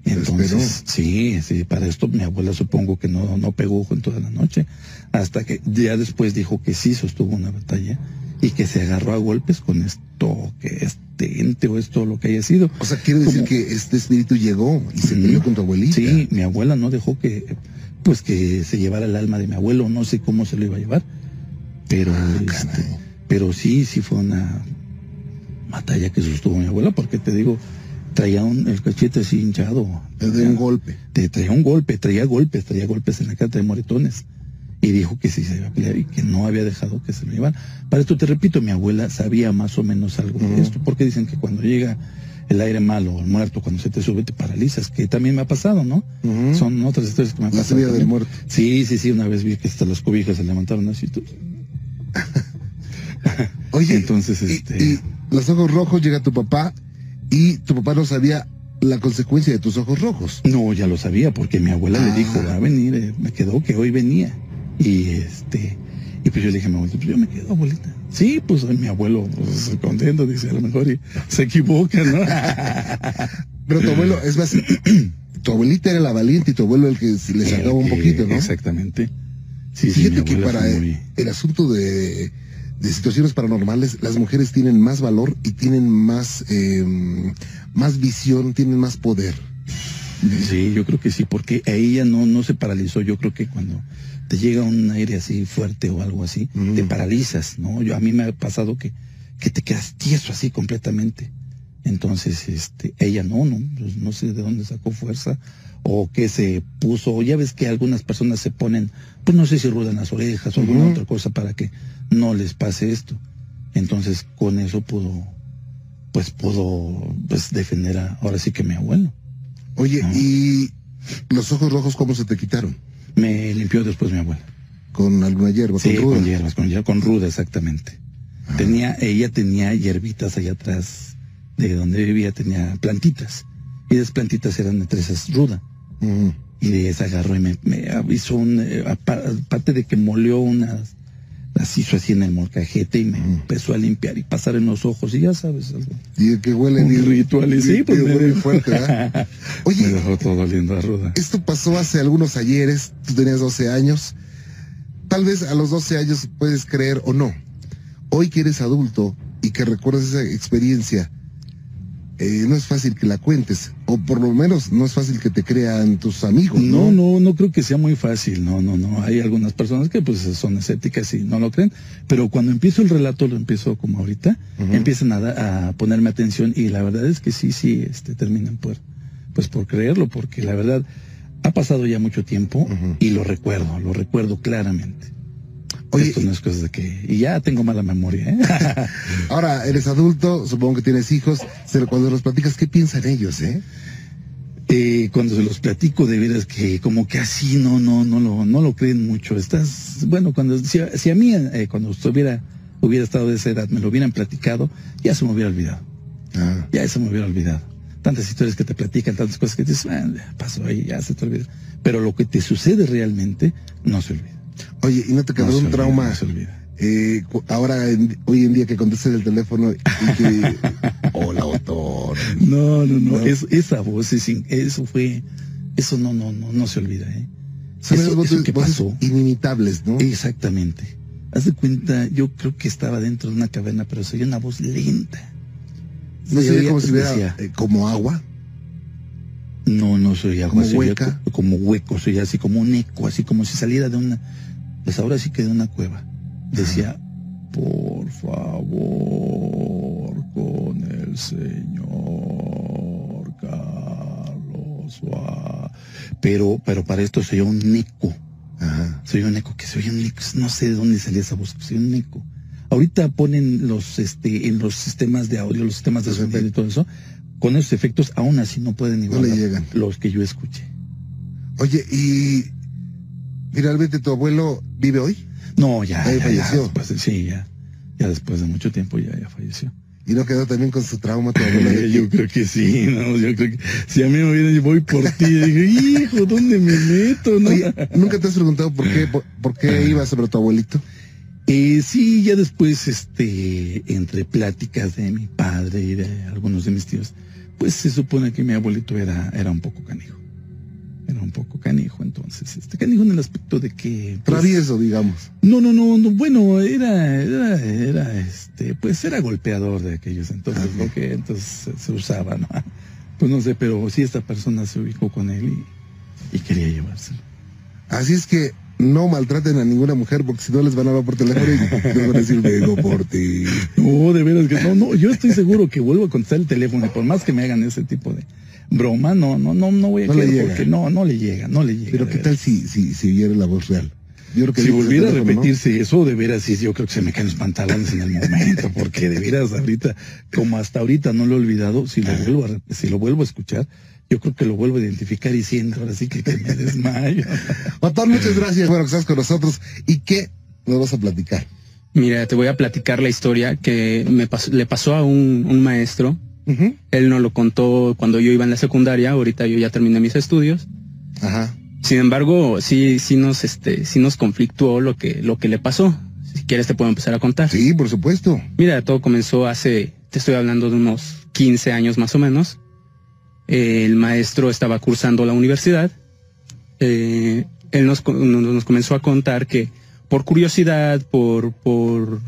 Entonces, sí, sí, para esto mi abuela supongo que no, no pegó en toda la noche, hasta que ya después dijo que sí sostuvo una batalla y que se agarró a golpes con esto, que este ente o esto, lo que haya sido. O sea, quiere decir que este espíritu llegó y se peleó con tu abuelita. Sí, mi abuela no dejó que, pues que se llevara el alma de mi abuelo, no sé cómo se lo iba a llevar, pero, ah, este, pero sí, sí fue una batalla que sostuvo mi abuela, porque te digo, traía un, el cachete así hinchado. de un golpe. Te, traía un golpe, traía golpes, traía golpes en la cara, de moretones y dijo que sí se iba a pelear y que no había dejado que se lo llevaran. Para esto te repito, mi abuela sabía más o menos algo de esto, porque dicen que cuando llega el aire malo el muerto, cuando se te sube te paralizas, que también me ha pasado, ¿no? Son otras historias que me han pasado. La del muerto. Sí, sí, sí, una vez vi que hasta las cobijas se levantaron así. Oye, entonces este... Y, los ojos rojos llega tu papá y tu papá no sabía la consecuencia de tus ojos rojos. No, ya lo sabía, porque mi abuela le dijo, va a venir, eh, me quedó que hoy venía. Y este, y pues yo le dije a mi abuelita, pues yo me quedo, abuelita. Sí, pues mi abuelo, pues contento, dice, a lo mejor y se equivoca, ¿no? Pero tu abuelo, es más, tu abuelita era la valiente y tu abuelo el que le sacaba un poquito, ¿no? Exactamente. Sí, Fíjate que para el asunto de, de, situaciones paranormales, las mujeres tienen más valor y tienen más, em, más visión, tienen más poder. Sí, yo creo que sí, porque a ella no, no se paralizó. Yo creo que cuando te llega un aire así fuerte o algo así, te paralizas, ¿no? Yo a mí me ha pasado que, que te quedas tieso así completamente. Entonces, este, ella no, no, pues no sé de dónde sacó fuerza o qué se puso. Ya ves que algunas personas se ponen, pues no sé si rudan las orejas o alguna otra cosa para que no les pase esto. Entonces, con eso pudo, pues pudo, pues defender a, ahora sí que mi abuelo. Oye, ¿y los ojos rojos cómo se te quitaron? Me limpió después mi abuela. ¿Con alguna hierba? Sí, con, hierbas, con, con ruda, exactamente. Ah. Tenía, ella tenía hierbitas allá atrás de donde vivía, tenía plantitas. Y esas plantitas eran de tresas ruda. Y de esa agarró y me, me hizo un, eh, aparte de que molió unas, las hizo así en el molcajete y me empezó a limpiar y pasar en los ojos y ya sabes algo. Y que huele un rituales, sí, pues me fuerte, Oye, me dejó todo lindo a ruda. Esto pasó hace algunos ayeres, tú tenías 12 años. Tal vez a los 12 años puedes creer o no. Hoy que eres adulto y que recuerdas esa experiencia, eh, no es fácil que la cuentes, o por lo menos no es fácil que te crean tus amigos. No, no, no, creo que sea muy fácil, no, no, no. Hay algunas personas que pues son escépticas y no lo creen, pero cuando empiezo el relato, lo empiezo como ahorita, empiezan a, a, ponerme atención y la verdad es que sí, sí, este, terminan por, pues por creerlo, porque la verdad ha pasado ya mucho tiempo y lo recuerdo, lo recuerdo claramente. Oye, Esto no es cosa de que. Y ya tengo mala memoria, ¿eh? Ahora, eres adulto, supongo que tienes hijos. Cuando los platicas, ¿qué piensan ellos, eh? eh? cuando se los platico de veras que como que así no no no lo no lo creen mucho estás bueno cuando si, a mí eh, cuando estuviera hubiera estado de esa edad me lo hubieran platicado ya se me hubiera olvidado ah. ya se me hubiera olvidado tantas historias que te platican tantas cosas que dices ah, pasó ahí ya se te olvida pero lo que te sucede realmente no se olvida Oye, ¿y no te quedó un trauma? Eh, ahora, hoy en día que contestes el teléfono y que... Hola, doctor. No, no, no. esa voz, eso fue... Eso no, no, no, no se olvida, ¿eh? Son eso, voces, que pasó. inimitables, ¿no? Exactamente. Haz de cuenta, yo creo que estaba dentro de una caverna, pero se una voz lenta. ¿No se como si hubiera, eh, como agua? No, no soy agua. Como hueca. Como hueco, soy así como un eco, así como si saliera de una, pues ahora sí que de una cueva. Decía, por favor, con el señor Carlos. Pero, pero para esto soy un eco. Ajá. Soy un eco, que soy un eco. No sé de dónde salía esa voz, soy un eco. Ahorita ponen los, este, en los sistemas de audio, los sistemas de sonido y todo eso, con esos efectos aún así no pueden igualar llegan. los que yo escuché. Oye, y finalmente tu abuelo vive hoy? No, ya, ya, falleció. sí, ya, ya después de mucho tiempo ya, ya falleció. ¿Y no quedó también con su trauma tu abuelo? yo creo que sí, no, yo creo que si a mí me viene, yo voy por ti, y digo, hijo, ¿dónde me meto? No? ¿Nunca te has preguntado por qué, por, qué iba sobre tu abuelito? Eh, sí, ya después, este, entre pláticas de mi padre y de algunos de mis tíos, pues se supone que mi abuelito era, era un poco canijo. Era un poco canijo, entonces, este canijo en el aspecto de que... Pues, Travieso, digamos. No, no, no, bueno, era, era, era, este, pues era golpeador de aquellos entonces, lo que entonces se usaba, ¿no? Pues no sé, pero sí esta persona se ubicó con él y, y quería llevárselo. Así es que no maltraten a ninguna mujer porque si no les van a hablar por teléfono y les van a decir vengo por ti. No, de veras que no, no, yo estoy seguro que vuelvo a contestar el teléfono y por más que me hagan ese tipo de broma, no, no, no, no voy a no porque no, no le llega, no le llega. Pero qué tal si, si, si viera la voz real. Yo creo que si volviera a repetirse eso, de veras, sí, yo creo que se me caen los pantalones en el momento, porque de veras ahorita, como hasta ahorita no lo he olvidado, si lo vuelvo a, si lo vuelvo a escuchar, yo creo que lo vuelvo a identificar y siento ahora sí que, me desmayo. Otón, muchas gracias. Bueno, que estás con nosotros. ¿Y qué nos vas a platicar? Mira, te voy a platicar la historia que me le pasó a un, maestro. Él nos lo contó cuando yo iba en la secundaria. Ahorita yo ya terminé mis estudios. Ajá. Sin embargo, sí, sí nos, este, sí nos conflictuó lo que, lo que le pasó. Si quieres te puedo empezar a contar. Sí, por supuesto. Mira, todo comenzó hace, te estoy hablando de unos 15 años más o menos el maestro estaba cursando la universidad. Eh, él nos, nos, comenzó a contar que por curiosidad, por, por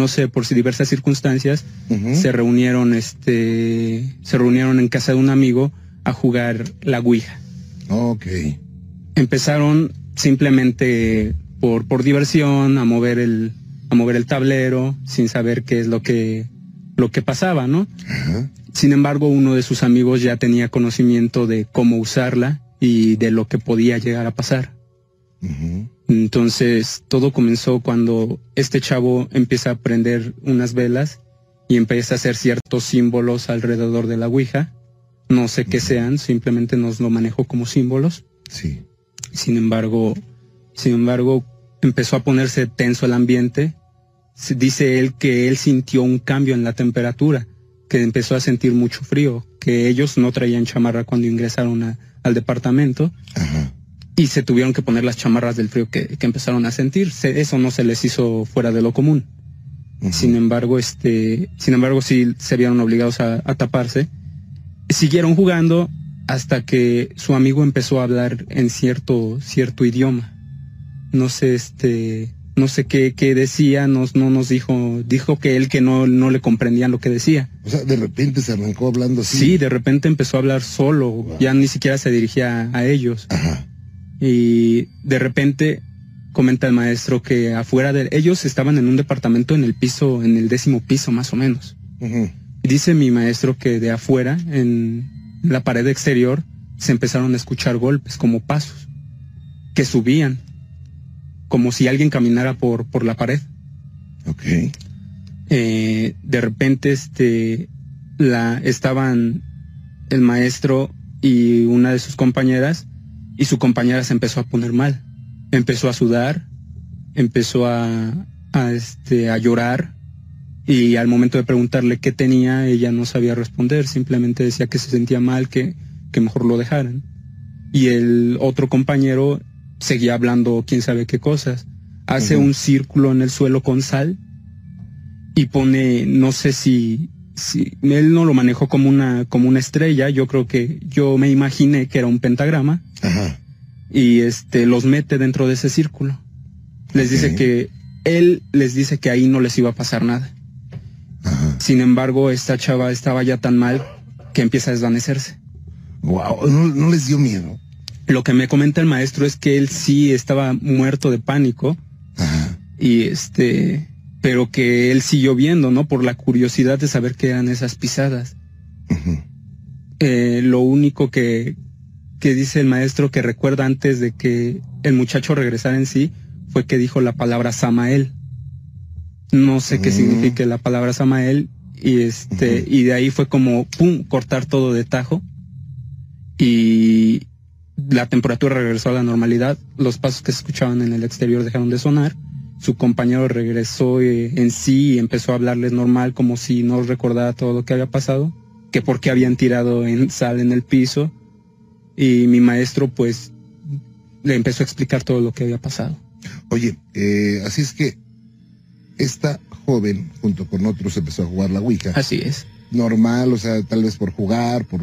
no sé, por diversas circunstancias, se reunieron, este, se reunieron en casa de un amigo a jugar la Ouija. Ok. Empezaron simplemente por, por diversión, a mover el, a mover el tablero, sin saber qué es lo que, lo que pasaba, ¿no? Sin embargo, uno de sus amigos ya tenía conocimiento de cómo usarla y de lo que podía llegar a pasar. Entonces, todo comenzó cuando este chavo empieza a prender unas velas y empieza a hacer ciertos símbolos alrededor de la Ouija. No sé qué sean, simplemente nos lo manejo como símbolos. Sí. Sin embargo, sin embargo, empezó a ponerse tenso el ambiente. Dice él que él sintió un cambio en la temperatura, que empezó a sentir mucho frío, que ellos no traían chamarra cuando ingresaron al departamento. Y se tuvieron que poner las chamarras del frío que, empezaron a sentir. eso no se les hizo fuera de lo común. Sin embargo, este, sin embargo, sí se vieron obligados a, a taparse. Siguieron jugando hasta que su amigo empezó a hablar en cierto, cierto idioma. No sé, este, no sé qué, qué decía, no, no nos dijo, dijo que él que no, no le comprendían lo que decía. O sea, de repente se arrancó hablando así. Sí, de repente empezó a hablar solo, ya ni siquiera se dirigía a ellos. Ajá. Y de repente comenta el maestro que afuera de ellos estaban en un departamento en el piso, en el décimo piso más o menos. Dice mi maestro que de afuera, en la pared exterior, se empezaron a escuchar golpes como pasos que subían, como si alguien caminara por, por la pared. Ok. Eh, de repente, este, la, estaban el maestro y una de sus compañeras, y su compañera se empezó a poner mal empezó a sudar, empezó a, a, este, a llorar y al momento de preguntarle qué tenía, ella no sabía responder, simplemente decía que se sentía mal, que, que mejor lo dejaran. Y el otro compañero seguía hablando quién sabe qué cosas. Hace un círculo en el suelo con sal y pone, no sé si, si, él no lo manejó como una, como una estrella, yo creo que, yo me imaginé que era un pentagrama. Ajá y este los mete dentro de ese círculo. Les dice que él les dice que ahí no les iba a pasar nada. Sin embargo, esta chava estaba ya tan mal que empieza a desvanecerse. Wow, no, les dio miedo. Lo que me comenta el maestro es que él sí estaba muerto de pánico. Y este, pero que él siguió viendo, ¿no? Por la curiosidad de saber qué eran esas pisadas. Eh, lo único que, que dice el maestro que recuerda antes de que el muchacho regresara en sí fue que dijo la palabra Samael. No sé qué mm. significa la palabra Samael y este y de ahí fue como pum cortar todo de tajo y la temperatura regresó a la normalidad, los pasos que se escuchaban en el exterior dejaron de sonar, su compañero regresó eh, en sí y empezó a hablarles normal como si no recordara todo lo que había pasado, que porque habían tirado en sal en el piso y mi maestro pues le empezó a explicar todo lo que había pasado. Oye, eh, así es que esta joven junto con otros empezó a jugar la Ouija. Así es. Normal, o sea, tal vez por jugar, por,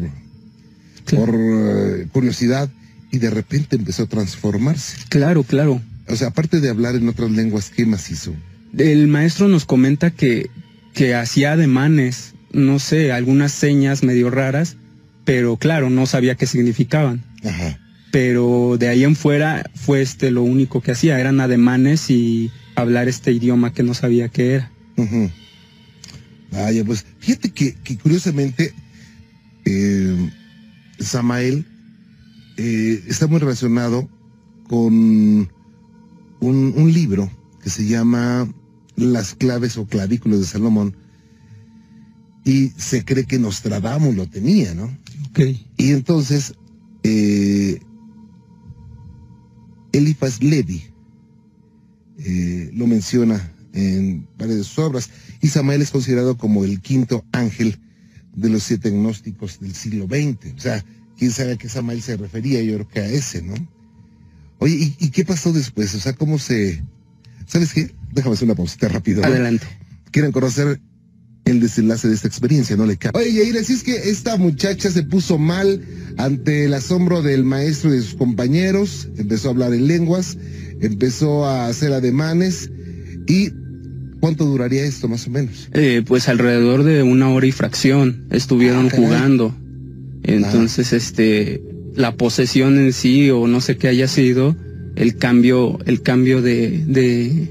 por eh, curiosidad, y de repente empezó a transformarse. Claro, claro. O sea, aparte de hablar en otras lenguas, ¿qué más hizo? El maestro nos comenta que, que hacía ademanes, no sé, algunas señas medio raras, pero claro, no sabía qué significaban. Pero de ahí en fuera fue este lo único que hacía, eran ademanes y hablar este idioma que no sabía qué era. Vaya, pues fíjate que, curiosamente eh, Samael eh, está muy relacionado con un, un libro que se llama Las claves o clavículos de Salomón, y se cree que Nostradamus lo tenía, ¿no? Y entonces, eh, Elifas Levi eh, lo menciona en varias de sus obras, y Samael es considerado como el quinto ángel de los siete gnósticos del siglo XX. O sea, quién sabe a qué Samael se refería, yo creo que a ese, ¿no? Oye, ¿y, qué pasó después? O sea, ¿cómo se... ¿Sabes qué? Déjame hacer una pausita rápido. Adelante. ¿Quieren conocer el desenlace de esta experiencia, no le cabe. Oye, Yair, así es que esta muchacha se puso mal ante el asombro del maestro y de sus compañeros, empezó a hablar en lenguas, empezó a hacer ademanes y ¿cuánto duraría esto más o menos? Eh, pues alrededor de una hora y fracción estuvieron ah, jugando. Entonces, este, la posesión en sí o no sé qué haya sido, el cambio, el cambio de, de,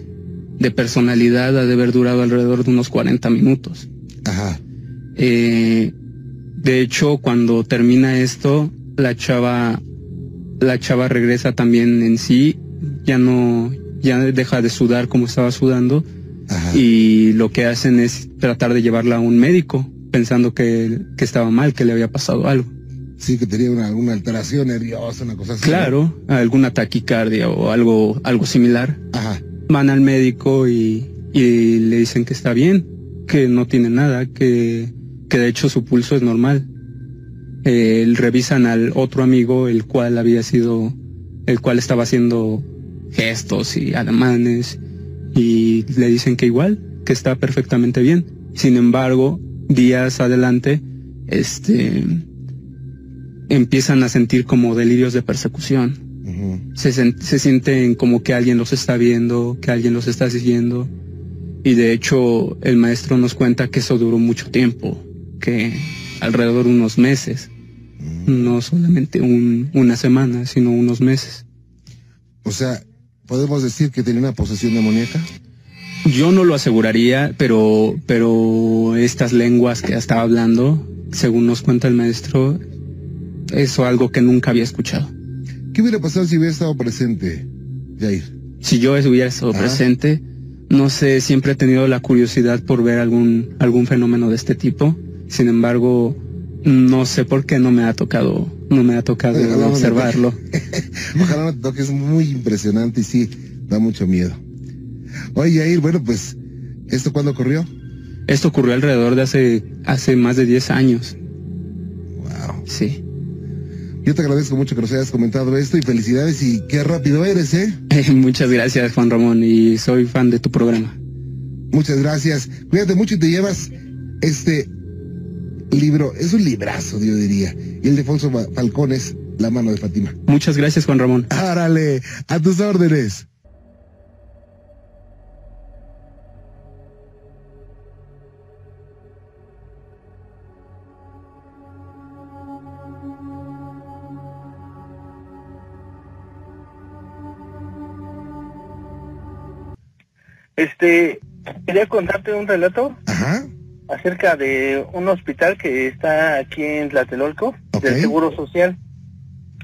de personalidad ha de haber durado alrededor de unos 40 minutos. Ajá. Eh, de hecho, cuando termina esto, la chava, la chava regresa también en sí, ya no, ya deja de sudar como estaba sudando Ajá. y lo que hacen es tratar de llevarla a un médico pensando que, que estaba mal, que le había pasado algo. Sí, que tenía una, alguna alteración nerviosa, una cosa así. ¿no? Claro, alguna taquicardia o algo, algo similar. Ajá. Van al médico y, y le dicen que está bien, que no tiene nada, que, que de hecho su pulso es normal. Eh, revisan al otro amigo, el cual había sido, el cual estaba haciendo gestos y ademanes y le dicen que igual, que está perfectamente bien. Sin embargo, días adelante, este, empiezan a sentir como delirios de persecución. Se, se sienten como que alguien los está viendo, que alguien los está siguiendo. Y de hecho, el maestro nos cuenta que eso duró mucho tiempo, que alrededor de unos meses. No solamente un- una semana, sino unos meses. O sea, podemos decir que tenía una posesión demoníaca. Yo no lo aseguraría, pero, pero estas lenguas que estaba hablando, según nos cuenta el maestro, eso algo que nunca había escuchado. ¿Qué hubiera pasado si hubiera estado presente, Jair? Si yo hubiera estado Ajá. presente, no sé, siempre he tenido la curiosidad por ver algún, algún fenómeno de este tipo. Sin embargo, no sé por qué no me ha tocado, no me ha tocado Ojalá no me observarlo. Ojalá no te toque, es muy impresionante y sí, da mucho miedo. Oye, Jair, bueno, pues, ¿esto cuándo ocurrió? Esto ocurrió alrededor de hace, hace más de 10 años. Wow. Sí. Yo te agradezco mucho que nos hayas comentado esto y felicidades y qué rápido eres, ¿eh? Muchas gracias, Juan Ramón, y soy fan de tu programa. Muchas gracias. Cuídate mucho y te llevas este libro. Es un librazo, yo diría. Y el de Alfonso Fa- Falcón es La mano de Fátima. Muchas gracias, Juan Ramón. Árale, a tus órdenes. Este, quería contarte un relato Ajá. acerca de un hospital que está aquí en Tlatelolco, Ok. del Seguro Social.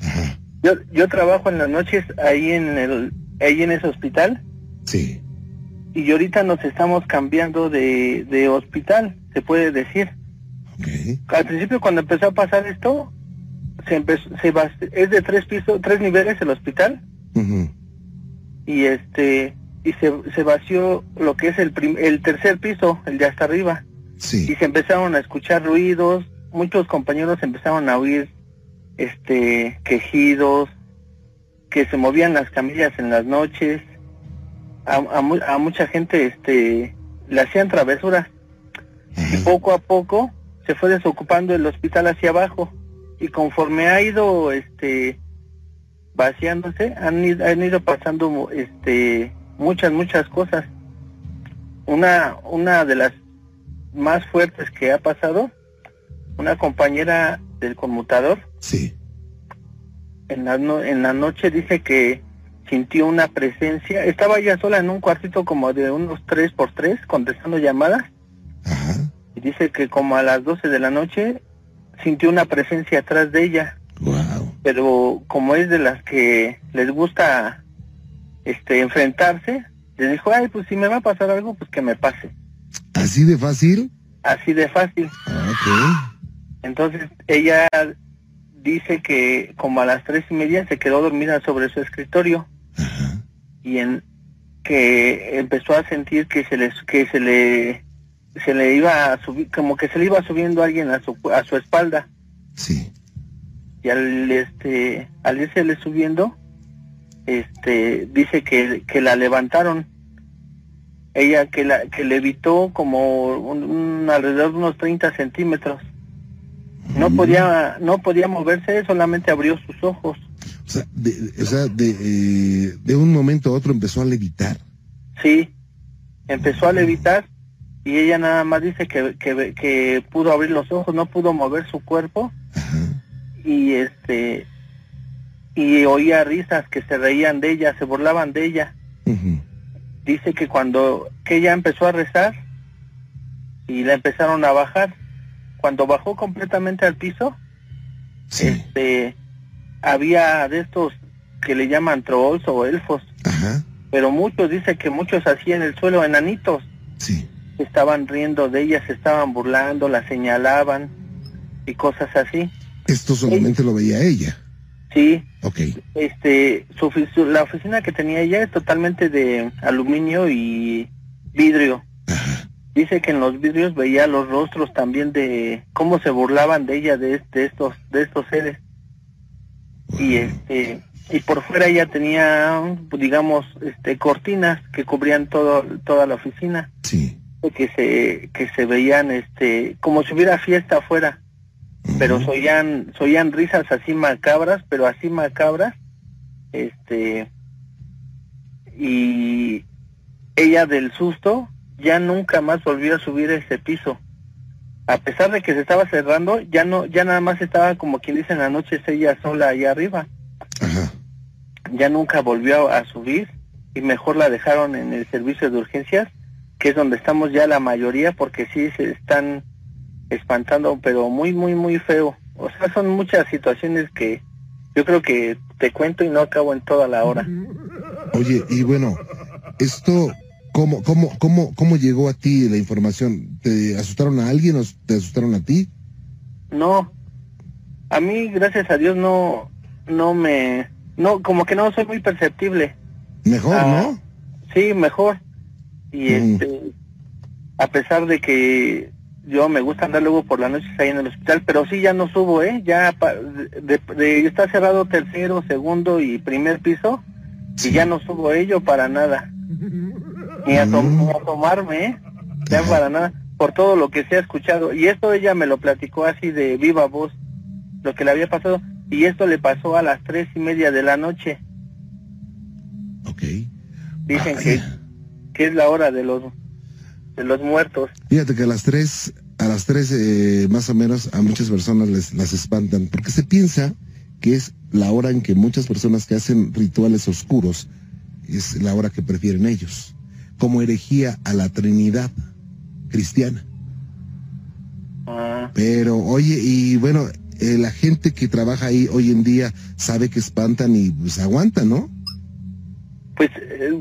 Ajá. Yo, yo trabajo en las noches ahí en el, ahí en ese hospital Sí. y ahorita nos estamos cambiando de, de hospital, se puede decir. Ok. Al principio cuando empezó a pasar esto, se empezó, se es de tres pisos, tres niveles el hospital Ujú. y este y se, se vació lo que es el prim- el tercer piso, el de hasta arriba. Sí. y se empezaron a escuchar ruidos, muchos compañeros empezaron a oír este quejidos, que se movían las camillas en las noches, a, a mu- a mucha gente este le hacían travesuras y poco a poco se fue desocupando el hospital hacia abajo y conforme ha ido este vaciándose han ido, han ido pasando este muchas muchas cosas una una de las más fuertes que ha pasado una compañera del conmutador Sí. en la, no- en la noche dice que sintió una presencia estaba ella sola en un cuartito como de unos tres por tres contestando llamadas Ajá. y dice que como a las 12 de la noche sintió una presencia atrás de ella, Wow. pero como es de las que les gusta este enfrentarse, le dijo, ay, pues si me va a pasar algo, pues que me pase. ¿Así de fácil? Así de fácil. Ok. Entonces ella dice que como a las tres y media se quedó dormida sobre su escritorio Ajá. y en que empezó a sentir que se le que se le se le iba a subir como que se le iba subiendo alguien a su a su espalda Sí. y al este al irse subiendo este dice que, que la levantaron ella que la que levitó como un, un- alrededor de unos 30 centímetros no Mm. podía no podía moverse solamente abrió sus ojos O sea, de, o sea, de, eh, de un momento a otro empezó a levitar. sí empezó a levitar y ella nada más dice que, que, que pudo abrir los ojos no pudo mover su cuerpo Ajá. y este y oía risas que se reían de ella, se burlaban de ella. Dice que cuando que ella empezó a rezar y la empezaron a bajar, cuando bajó completamente al piso, Sí. este, había de estos que le llaman trolls o elfos, Ajá. pero muchos, dice que muchos así en el suelo, enanitos, Sí. estaban riendo de ella, se estaban burlando, la señalaban y cosas así. Esto solamente lo veía ella. Sí, Ok. este, su, la oficina que tenía ella es totalmente de aluminio y vidrio. Ajá. Dice que en los vidrios veía los rostros también de cómo se burlaban de ella, de, de estos, de estos seres. Y este, y por fuera ella tenía, digamos, este, cortinas que cubrían todo, toda la oficina, Sí. que se, que se veían, este, como si hubiera fiesta afuera, pero Ujú. se oían, se oían risas así macabras, pero así macabras, este, y ella del susto ya nunca más volvió a subir ese piso. A pesar de que se estaba cerrando, ya no, ya nada más estaba como quien dice en la noche ella sola allá arriba. Ajá. Ya nunca volvió a subir y mejor la dejaron en el servicio de urgencias, que es donde estamos ya la mayoría, porque sí se están espantando, pero muy, muy, muy feo. O sea, son muchas situaciones que yo creo que te cuento y no acabo en toda la hora. Oye, y bueno, esto, ¿cómo, cómo, cómo, cómo llegó a ti la información? ¿Te asustaron a alguien o te asustaron a ti? No, a mí, gracias a Dios, no, no me, no, como que no soy muy perceptible. Mejor, Ah, ¿no? Sí, mejor. Y Mm. este, a pesar de que yo me gusta andar luego por la noche ahí en el hospital, pero sí ya no subo, ¿eh? Ya pa- de, de- está cerrado tercero, segundo y primer piso Sí. y ya no subo ello para nada. Ni a, tom- Mm. ni a tomarme, ¿eh? Ya Ajá. para nada, por todo lo que se ha escuchado. Y esto ella me lo platicó así de viva voz, lo que le había pasado. Y esto le pasó a las tres y media de la noche. Ok. Dicen Ay. que, que es la hora de los de los muertos. Fíjate que a las tres, a las tres eh, más o menos a muchas personas les, las espantan, porque se piensa que es la hora en que muchas personas que hacen rituales oscuros es la hora que prefieren ellos, como herejía a la Trinidad cristiana. Ah, Pero oye, y bueno, eh, la gente que trabaja ahí hoy en día sabe que espantan y pues aguantan, ¿no? pues eh,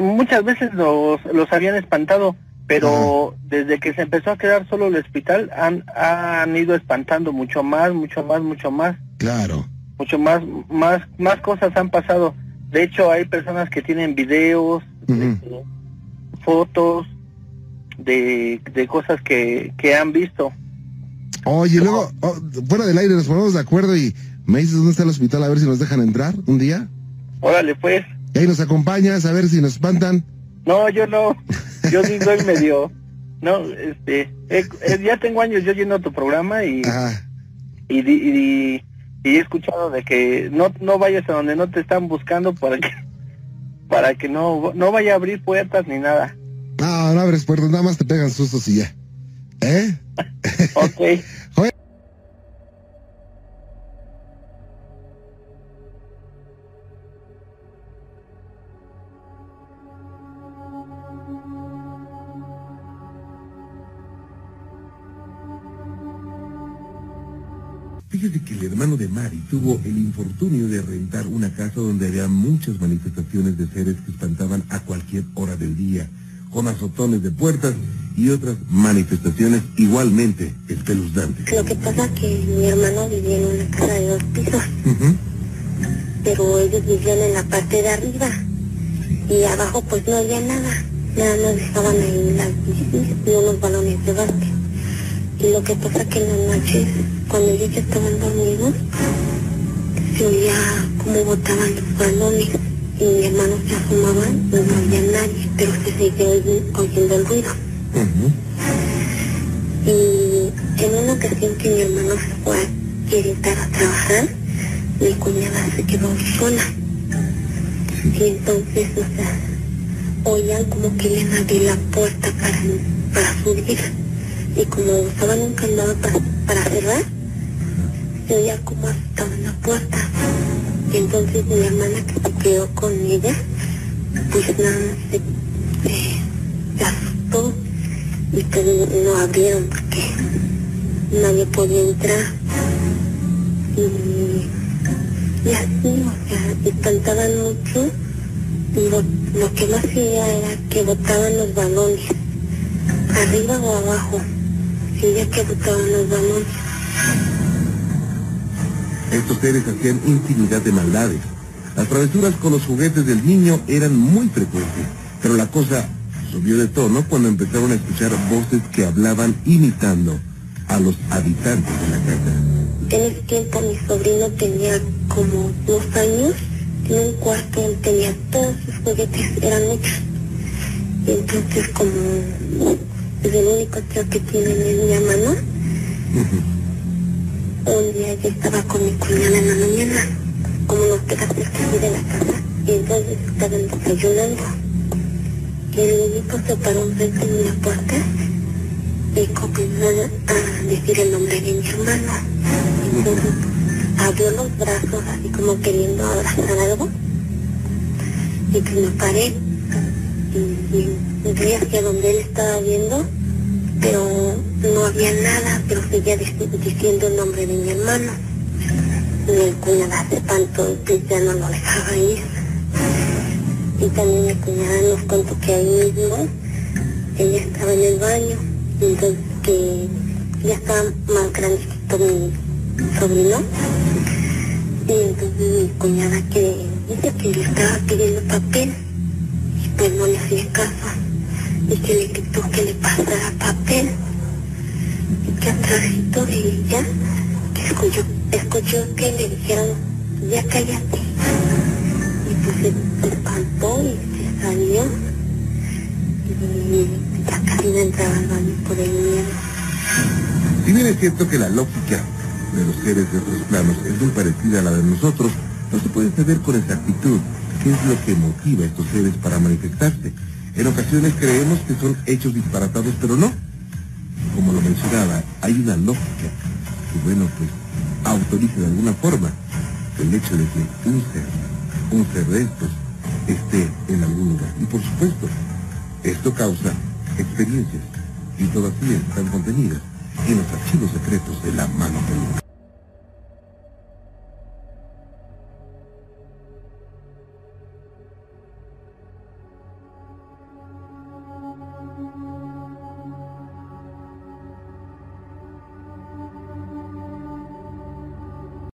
muchas veces los, los habían espantado, pero desde que se empezó a quedar solo el hospital han, han ido espantando mucho más, mucho más, mucho más, Claro. mucho más, más, más cosas han pasado. De hecho, hay personas que tienen videos, fotos de, de cosas que, que han visto. Oye, luego, oh, fuera del aire nos ponemos de acuerdo y me dices dónde está el hospital a ver si nos dejan entrar un día. Órale, pues. Y ahí nos acompañas a ver si nos espantan. No, yo no. Yo sí soy medio. No, este. eh, eh, ya tengo años yo yendo a tu programa y, y he escuchado de que no no vayas a donde no te están buscando para que para que no no vaya a abrir puertas ni nada. No, no abres puertas, nada más te pegan sustos y ya. ¿Eh? Ok. el hermano de Mari tuvo el infortunio de rentar una casa donde había muchas manifestaciones de seres que espantaban a cualquier hora del día, con azotones de puertas y otras manifestaciones igualmente espeluznantes. Lo que pasa que mi hermano vivía en una casa de dos pisos, pero ellos vivían en la parte de arriba y abajo pues no había nada, nada más estaban ahí las bicis y unos balones de básquet. Lo que pasa que en las noches, cuando ellos ya estaban dormidos, se oía como botaban los balones y mi hermano se asomaba no había nadie, pero se seguía oy- oyendo el ruido. Y en una ocasión que mi hermano se fue a Querétaro a trabajar, mi cuñada se quedó sola. Y entonces, o sea, oían como que le abrí la puerta para, para subir. Y como usaban un candado para, cerrar, se oía como estaban la puerta. Entonces mi hermana que se quedó con ella, pues nada se, asustó y pues no abrieron porque nadie podía entrar. Y, y así, o sea, espantaban mucho. Y lo, lo que más hacía era que botaban los balones, arriba o abajo. Que los balones. Estos seres hacían infinidad de maldades. Las travesuras con los juguetes del niño eran muy frecuentes, pero la cosa subió de tono cuando empezaron a escuchar voces que hablaban imitando a los habitantes de la casa. En ese tiempo mi sobrino tenía como dos años, en un cuarto él tenía todos sus juguetes, eran muchos. Y entonces como el único tío que tiene es mi hermano, un día yo estaba con mi cuñada en la mañana, como nos queda cerca de la casa, y entonces estaban desayunando. Y el niñito se paró enfrente de la puerta y comenzó a decir el nombre de mi hermano. Entonces abrió los brazos así como queriendo abrazar algo. Y pues me paré y vi hacia donde él estaba viendo, pero no había nada, pero seguía dic- diciendo el nombre de mi hermano. Mi cuñada se espantó y pues ya no lo dejaba ir. Y también mi cuñada nos contó que ahí mismo ella estaba en el baño, y entonces que ya estaba más grandecito mi sobrino. Y entonces mi cuñada que dice que le estaba pidiendo papel, y pues no le hacía caso, y que le gritó que le pasara papel, y que atrásito de ella, escuchó, escuchó que le dijeron, ya cállate. Y pues se, se espantó y se salió, y ya casi no entraba al baño por el miedo. Si bien es cierto que la lógica de los seres de otros planos es muy parecida a la de nosotros, no se puede saber con exactitud qué es lo que motiva a estos seres para manifestarse. En ocasiones creemos que son hechos disparatados, pero no. Como lo mencionaba, hay una lógica que, bueno, pues autoriza de alguna forma el hecho de que un ser, un ser de estos, esté en algún lugar. Y por supuesto, esto causa experiencias y todas ellas están contenidas en los archivos secretos de la mano peluda.